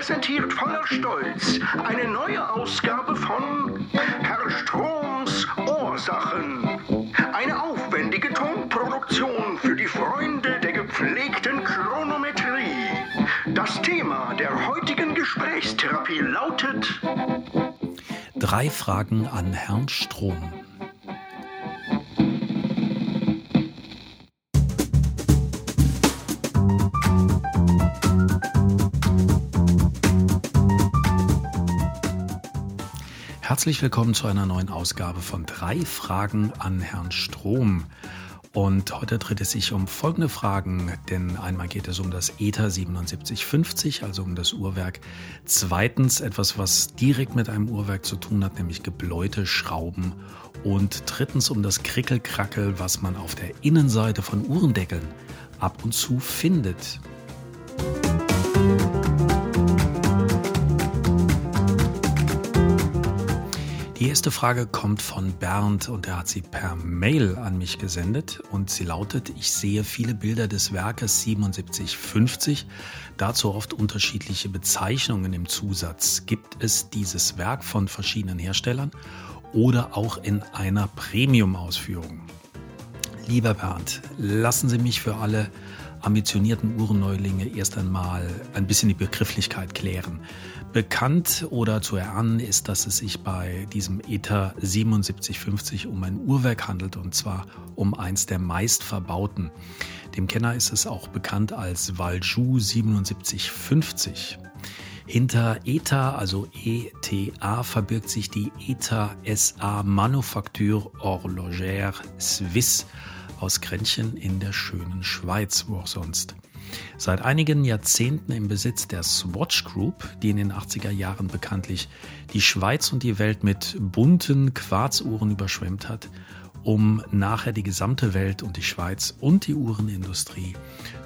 präsentiert voller Stolz eine neue Ausgabe von Herr Stroms Ursachen. Eine aufwendige Tonproduktion für die Freunde der gepflegten Chronometrie. Das Thema der heutigen Gesprächstherapie lautet Drei Fragen an Herrn Strom. Herzlich willkommen zu einer neuen Ausgabe von drei Fragen an Herrn Strom. Und heute dreht es sich um folgende Fragen, denn einmal geht es um das ETA 7750, also um das Uhrwerk. Zweitens etwas, was direkt mit einem Uhrwerk zu tun hat, nämlich gebläute Schrauben. Und drittens um das Krickelkrackel, was man auf der Innenseite von Uhrendeckeln ab und zu findet. Erste Frage kommt von Bernd und er hat sie per Mail an mich gesendet und sie lautet, ich sehe viele Bilder des Werkes 7750, dazu oft unterschiedliche Bezeichnungen im Zusatz. Gibt es dieses Werk von verschiedenen Herstellern oder auch in einer Premium-Ausführung? Lieber Bernd, lassen Sie mich für alle ambitionierten Uhrenneulinge erst einmal ein bisschen die Begrifflichkeit klären. Bekannt oder zu erahnen ist, dass es sich bei diesem ETA 7750 um ein Uhrwerk handelt und zwar um eins der meist verbauten. Dem Kenner ist es auch bekannt als Valjoux 7750. Hinter ETA, also ETA, verbirgt sich die ETA SA Manufacture Horlogère Suisse aus Grenchen in der schönen Schweiz, wo auch sonst. Seit einigen Jahrzehnten im Besitz der Swatch Group, die in den 80er Jahren bekanntlich die Schweiz und die Welt mit bunten Quarzuhren überschwemmt hat, um nachher die gesamte Welt und die Schweiz und die Uhrenindustrie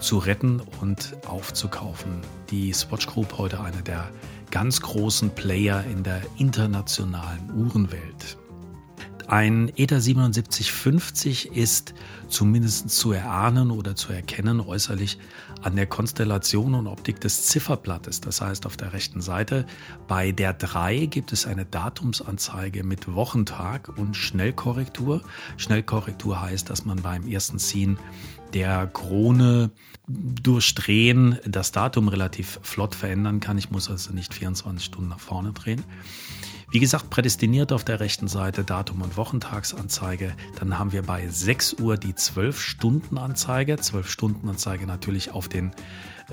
zu retten und aufzukaufen. Die Swatch Group heute einer der ganz großen Player in der internationalen Uhrenwelt. Ein ETA 7750 ist zumindest zu erahnen oder zu erkennen äußerlich an der Konstellation und Optik des Zifferblattes. Das heißt, auf der rechten Seite bei der 3 gibt es eine Datumsanzeige mit Wochentag und Schnellkorrektur. Schnellkorrektur heißt, dass man beim ersten Ziehen der Krone durchdrehen das Datum relativ flott verändern kann. Ich muss also nicht 24 Stunden nach vorne drehen. Wie gesagt, prädestiniert auf der rechten Seite Datum- und Wochentagsanzeige. Dann haben wir bei 6 Uhr die 12-Stunden-Anzeige. 12-Stunden-Anzeige natürlich auf den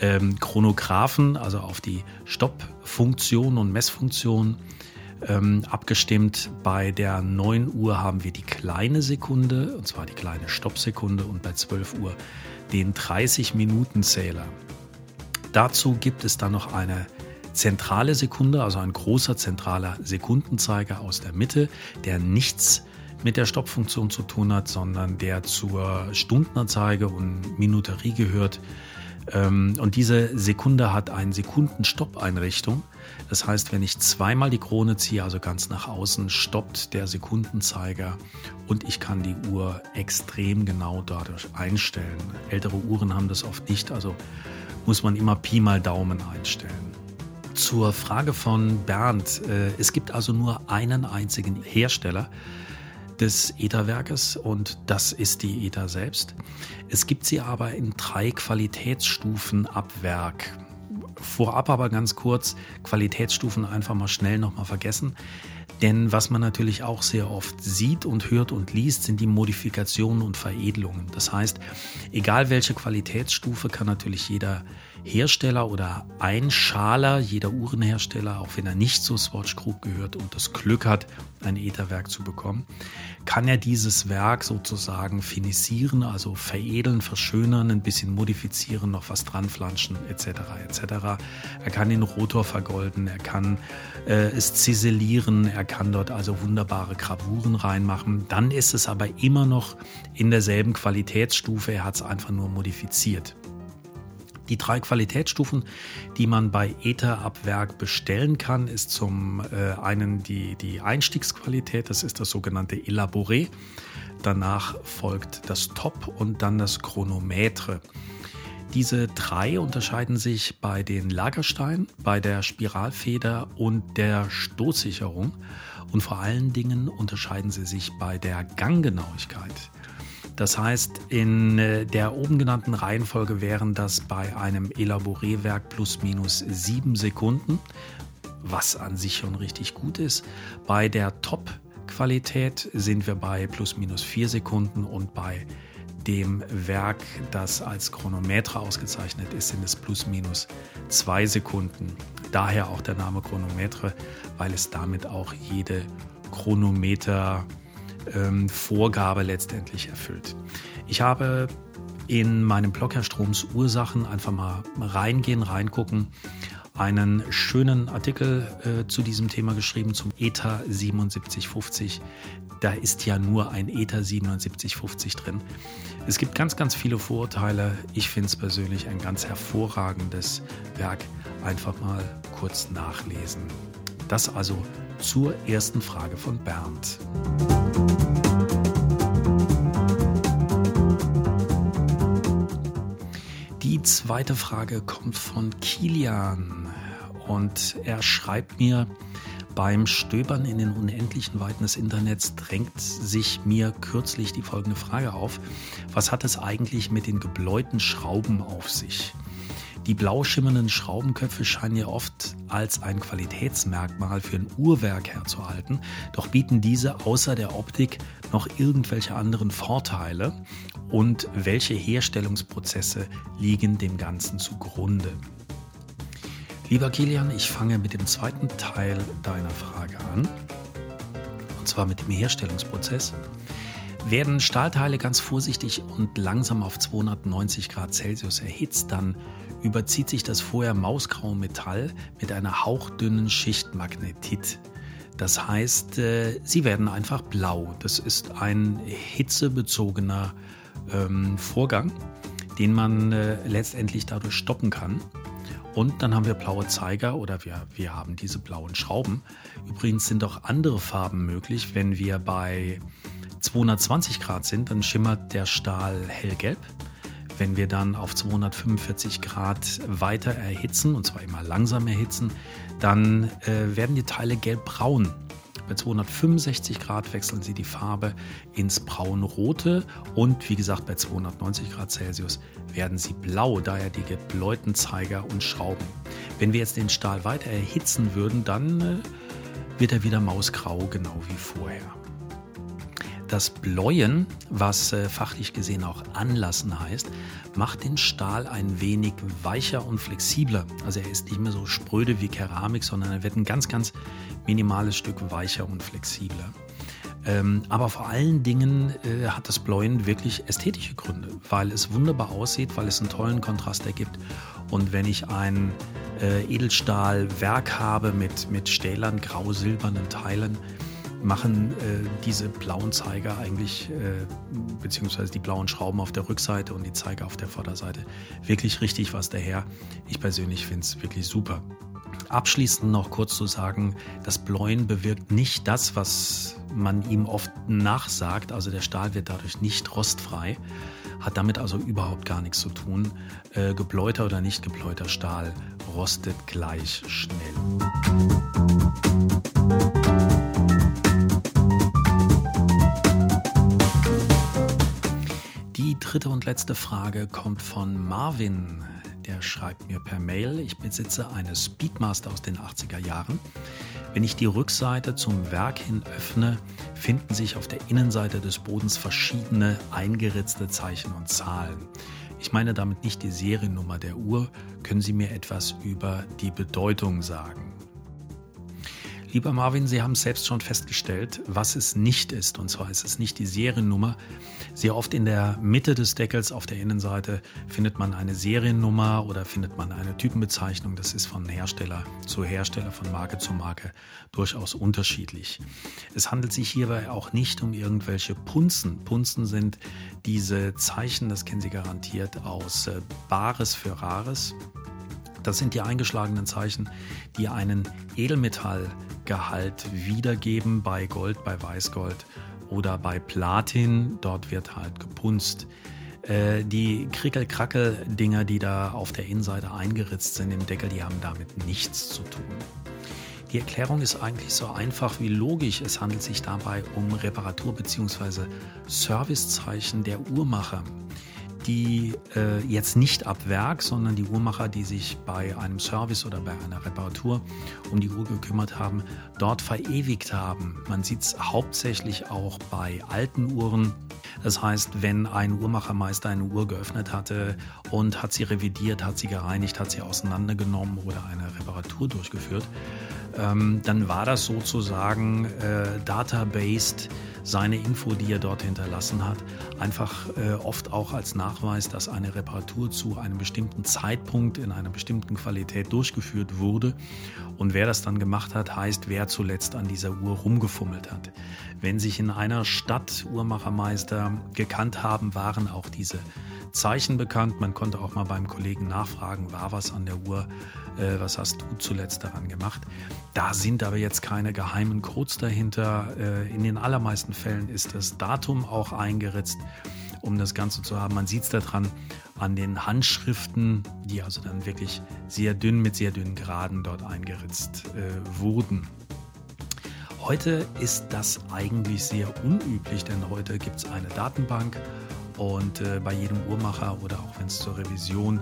ähm, Chronographen, also auf die Stoppfunktion und Messfunktion ähm, abgestimmt. Bei der 9 Uhr haben wir die kleine Sekunde, und zwar die kleine Stoppsekunde, und bei 12 Uhr den 30-Minuten-Zähler. Dazu gibt es dann noch eine zentrale Sekunde, also ein großer zentraler Sekundenzeiger aus der Mitte, der nichts mit der Stoppfunktion zu tun hat, sondern der zur Stundenanzeige und Minuterie gehört. Ähm, und diese Sekunde hat eine Sekundenstoppeinrichtung. Das heißt, wenn ich zweimal die Krone ziehe, also ganz nach außen, stoppt der Sekundenzeiger und ich kann die Uhr extrem genau dadurch einstellen. Ältere Uhren haben das oft nicht, also muss man immer Pi mal Daumen einstellen. Zur Frage von Bernd. Äh, es gibt also nur einen einzigen Hersteller des ETA-Werkes und das ist die ETA selbst. Es gibt sie aber in drei Qualitätsstufen ab Werk. Vorab aber ganz kurz, Qualitätsstufen einfach mal schnell nochmal vergessen. Denn was man natürlich auch sehr oft sieht und hört und liest, sind die Modifikationen und Veredelungen. Das heißt, egal welche Qualitätsstufe kann natürlich jeder Hersteller oder Einschaler, jeder Uhrenhersteller, auch wenn er nicht zur Swatch Group gehört und das Glück hat, ein Etherwerk zu bekommen, kann er dieses Werk sozusagen finisieren, also veredeln, verschönern, ein bisschen modifizieren, noch was dranflanschen etc. etc. Er kann den Rotor vergolden, er kann äh, es ziselieren, er kann dort also wunderbare Gravuren reinmachen. Dann ist es aber immer noch in derselben Qualitätsstufe, er hat es einfach nur modifiziert. Die drei Qualitätsstufen, die man bei Ether ab Werk bestellen kann, ist zum äh, einen die, die Einstiegsqualität, das ist das sogenannte Elaboré. Danach folgt das Top und dann das Chronometre. Diese drei unterscheiden sich bei den Lagersteinen, bei der Spiralfeder und der Stoßsicherung. Und vor allen Dingen unterscheiden sie sich bei der Ganggenauigkeit. Das heißt, in äh, der oben genannten Reihenfolge wären das bei einem Elaboré-Werk plus minus sieben Sekunden, was an sich schon richtig gut ist. Bei der Top-Qualität sind wir bei plus minus vier Sekunden und bei dem Werk, das als Chronometer ausgezeichnet ist, sind es plus minus zwei Sekunden. Daher auch der Name Chronometre, weil es damit auch jede Chronometer-Vorgabe ähm, letztendlich erfüllt. Ich habe in meinem Blog Herr Stroms Ursachen einfach mal reingehen, reingucken einen schönen Artikel äh, zu diesem Thema geschrieben, zum ETA 7750. Da ist ja nur ein ETA 7750 drin. Es gibt ganz, ganz viele Vorurteile. Ich finde es persönlich ein ganz hervorragendes Werk. Einfach mal kurz nachlesen. Das also zur ersten Frage von Bernd. Die zweite Frage kommt von Kilian und er schreibt mir, beim Stöbern in den unendlichen Weiten des Internets drängt sich mir kürzlich die folgende Frage auf. Was hat es eigentlich mit den gebläuten Schrauben auf sich? Die blau schimmernden Schraubenköpfe scheinen ja oft als ein Qualitätsmerkmal für ein Uhrwerk herzuhalten, doch bieten diese außer der Optik noch irgendwelche anderen Vorteile und welche Herstellungsprozesse liegen dem Ganzen zugrunde? Lieber Kilian, ich fange mit dem zweiten Teil deiner Frage an, und zwar mit dem Herstellungsprozess. Werden Stahlteile ganz vorsichtig und langsam auf 290 Grad Celsius erhitzt, dann überzieht sich das vorher mausgraue Metall mit einer hauchdünnen Schicht Magnetit. Das heißt, äh, sie werden einfach blau. Das ist ein hitzebezogener ähm, Vorgang, den man äh, letztendlich dadurch stoppen kann. Und dann haben wir blaue Zeiger oder wir, wir haben diese blauen Schrauben. Übrigens sind auch andere Farben möglich. Wenn wir bei 220 Grad sind, dann schimmert der Stahl hellgelb. Wenn wir dann auf 245 Grad weiter erhitzen, und zwar immer langsam erhitzen, dann äh, werden die Teile gelbbraun. Bei 265 Grad wechseln sie die Farbe ins braunrote und wie gesagt bei 290 Grad Celsius werden sie blau, daher die gebläuten Zeiger und Schrauben. Wenn wir jetzt den Stahl weiter erhitzen würden, dann äh, wird er wieder mausgrau, genau wie vorher. Das Bläuen, was äh, fachlich gesehen auch Anlassen heißt, macht den Stahl ein wenig weicher und flexibler. Also er ist nicht mehr so spröde wie Keramik, sondern er wird ein ganz, ganz minimales Stück weicher und flexibler. Ähm, aber vor allen Dingen äh, hat das Bläuen wirklich ästhetische Gründe, weil es wunderbar aussieht, weil es einen tollen Kontrast ergibt. Und wenn ich ein äh, Edelstahlwerk habe mit, mit stählern, grau-silbernen Teilen, machen äh, diese blauen Zeiger eigentlich, äh, beziehungsweise die blauen Schrauben auf der Rückseite und die Zeiger auf der Vorderseite, wirklich richtig was daher. Ich persönlich finde es wirklich super. Abschließend noch kurz zu sagen, das Bläuen bewirkt nicht das, was man ihm oft nachsagt. Also der Stahl wird dadurch nicht rostfrei, hat damit also überhaupt gar nichts zu tun. Äh, gebläuter oder nicht gebläuter Stahl rostet gleich schnell. Dritte und letzte Frage kommt von Marvin. Der schreibt mir per Mail, ich besitze eine Speedmaster aus den 80er Jahren. Wenn ich die Rückseite zum Werk hin öffne, finden sich auf der Innenseite des Bodens verschiedene eingeritzte Zeichen und Zahlen. Ich meine damit nicht die Seriennummer der Uhr. Können Sie mir etwas über die Bedeutung sagen? Lieber Marvin, Sie haben selbst schon festgestellt, was es nicht ist. Und zwar ist es nicht die Seriennummer. Sehr oft in der Mitte des Deckels auf der Innenseite findet man eine Seriennummer oder findet man eine Typenbezeichnung. Das ist von Hersteller zu Hersteller, von Marke zu Marke durchaus unterschiedlich. Es handelt sich hierbei auch nicht um irgendwelche Punzen. Punzen sind diese Zeichen, das kennen Sie garantiert, aus äh, Bares für Rares. Das sind die eingeschlagenen Zeichen, die einen Edelmetallgehalt wiedergeben bei Gold, bei Weißgold oder bei Platin. Dort wird halt gepunzt. Äh, die Krickel-Krackel-Dinger, die da auf der Innenseite eingeritzt sind im Deckel, die haben damit nichts zu tun. Die Erklärung ist eigentlich so einfach wie logisch. Es handelt sich dabei um Reparatur- bzw. Servicezeichen der Uhrmacher die äh, jetzt nicht ab Werk, sondern die Uhrmacher, die sich bei einem Service oder bei einer Reparatur um die Uhr gekümmert haben, dort verewigt haben. Man sieht es hauptsächlich auch bei alten Uhren. Das heißt, wenn ein Uhrmachermeister eine Uhr geöffnet hatte und hat sie revidiert, hat sie gereinigt, hat sie auseinandergenommen oder eine Reparatur durchgeführt, ähm, dann war das sozusagen äh, databased seine Info, die er dort hinterlassen hat, einfach äh, oft auch als Nachweis, dass eine Reparatur zu einem bestimmten Zeitpunkt in einer bestimmten Qualität durchgeführt wurde. Und wer das dann gemacht hat, heißt, wer zuletzt an dieser Uhr rumgefummelt hat. Wenn sich in einer Stadt Uhrmachermeister gekannt haben, waren auch diese Zeichen bekannt. Man konnte auch mal beim Kollegen nachfragen, war was an der Uhr, äh, was hast du zuletzt daran gemacht. Da sind aber jetzt keine geheimen Codes dahinter. Äh, in den allermeisten Fällen ist das Datum auch eingeritzt, um das Ganze zu haben. Man sieht es daran an den Handschriften, die also dann wirklich sehr dünn mit sehr dünnen Graden dort eingeritzt äh, wurden. Heute ist das eigentlich sehr unüblich, denn heute gibt es eine Datenbank und äh, bei jedem Uhrmacher oder auch wenn es zur Revision,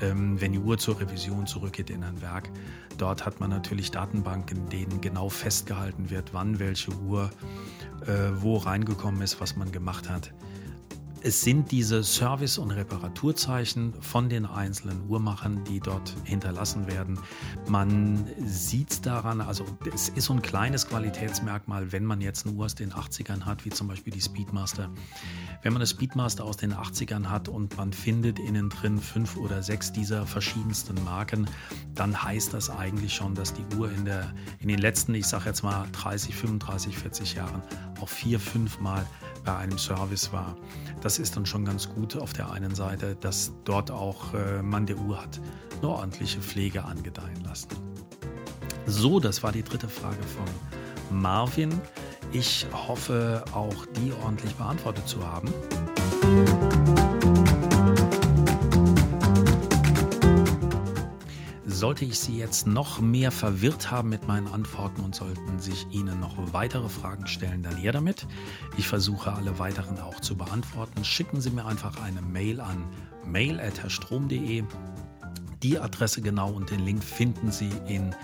ähm, wenn die Uhr zur Revision zurückgeht in ein Werk, dort hat man natürlich Datenbanken, in denen genau festgehalten wird, wann welche Uhr äh, wo reingekommen ist, was man gemacht hat. Es sind diese Service- und Reparaturzeichen von den einzelnen Uhrmachern, die dort hinterlassen werden. Man sieht es daran, also es ist so ein kleines Qualitätsmerkmal, wenn man jetzt eine Uhr aus den 80ern hat, wie zum Beispiel die Speedmaster. Wenn man eine Speedmaster aus den 80ern hat und man findet innen drin fünf oder sechs dieser verschiedensten Marken, dann heißt das eigentlich schon, dass die Uhr in, der, in den letzten, ich sage jetzt mal 30, 35, 40 Jahren auch vier, fünf Mal bei einem Service war. Das ist dann schon ganz gut auf der einen Seite, dass dort auch äh, man der Uhr hat eine ordentliche Pflege angedeihen lassen. So, das war die dritte Frage von Marvin. Ich hoffe, auch die ordentlich beantwortet zu haben. Sollte ich Sie jetzt noch mehr verwirrt haben mit meinen Antworten und sollten sich Ihnen noch weitere Fragen stellen, dann her damit. Ich versuche alle weiteren auch zu beantworten. Schicken Sie mir einfach eine Mail an mail.herrstrom.de. Die Adresse genau und den Link finden Sie in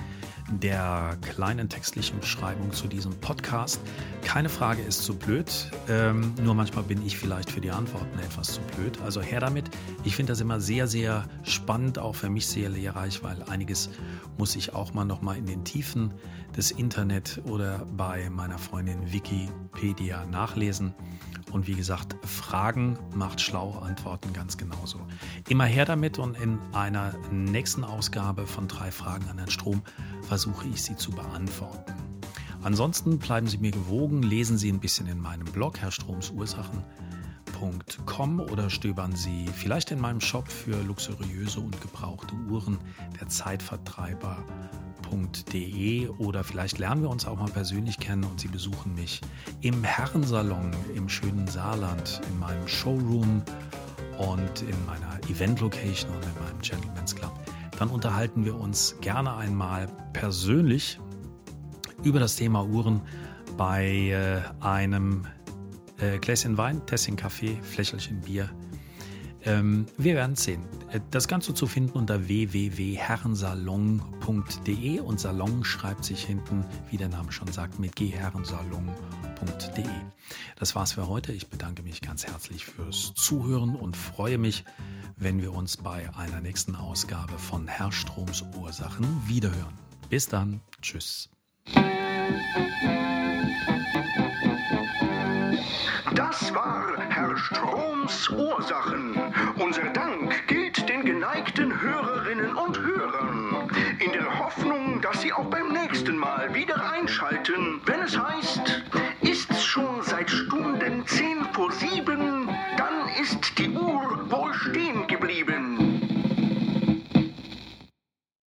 der kleinen textlichen Beschreibung zu diesem Podcast. Keine Frage ist zu blöd, ähm, nur manchmal bin ich vielleicht für die Antworten etwas zu blöd. Also her damit. Ich finde das immer sehr, sehr spannend, auch für mich sehr lehrreich, weil einiges muss ich auch mal noch mal in den Tiefen des Internet oder bei meiner Freundin Wikipedia nachlesen. Und wie gesagt, Fragen macht schlau, Antworten ganz genauso. Immer her damit und in einer nächsten Ausgabe von drei Fragen an den Strom versuche ich sie zu beantworten. Ansonsten bleiben Sie mir gewogen, lesen Sie ein bisschen in meinem Blog herrstromsursachen.com oder stöbern Sie vielleicht in meinem Shop für luxuriöse und gebrauchte Uhren der Zeitvertreiber herrensalon.de oder vielleicht lernen wir uns auch mal persönlich kennen und Sie besuchen mich im Herrensalon im schönen Saarland, in meinem Showroom und in meiner Event-Location und in meinem Gentleman's Club. Dann unterhalten wir uns gerne einmal persönlich über das Thema Uhren bei äh, einem äh, Gläschen Wein, Tessin Kaffee, Flächelchen Bier ähm, wir werden sehen. Äh, das Ganze zu finden unter www.herrensalon.de und Salon schreibt sich hinten, wie der Name schon sagt, mit gherrensalon.de. Das war's für heute. Ich bedanke mich ganz herzlich fürs Zuhören und freue mich, wenn wir uns bei einer nächsten Ausgabe von Herrstroms Ursachen wiederhören. Bis dann. Tschüss. Das war Stroms Ursachen. Unser Dank gilt den geneigten Hörerinnen und Hörern. In der Hoffnung, dass Sie auch beim nächsten Mal wieder einschalten, wenn es heißt